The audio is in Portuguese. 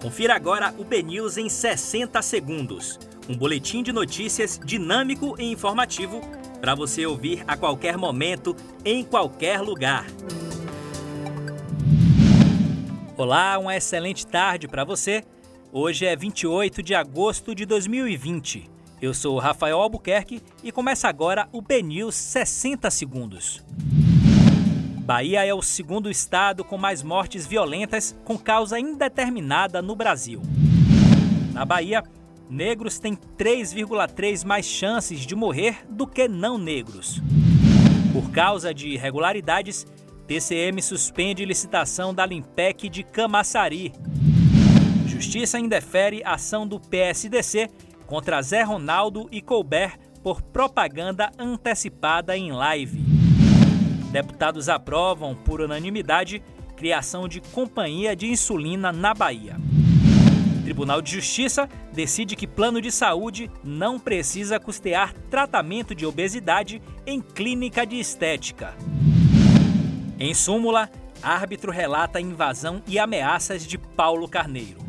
Confira agora o BNews em 60 segundos. Um boletim de notícias dinâmico e informativo para você ouvir a qualquer momento, em qualquer lugar. Olá, uma excelente tarde para você. Hoje é 28 de agosto de 2020. Eu sou Rafael Albuquerque e começa agora o BNews 60 segundos. Bahia é o segundo estado com mais mortes violentas com causa indeterminada no Brasil. Na Bahia, negros têm 3,3 mais chances de morrer do que não negros. Por causa de irregularidades, TCM suspende licitação da Limpec de Camaçari. Justiça indefere ação do PSDC contra Zé Ronaldo e Colbert por propaganda antecipada em live. Deputados aprovam, por unanimidade, criação de companhia de insulina na Bahia. Tribunal de Justiça decide que plano de saúde não precisa custear tratamento de obesidade em clínica de estética. Em súmula, árbitro relata invasão e ameaças de Paulo Carneiro.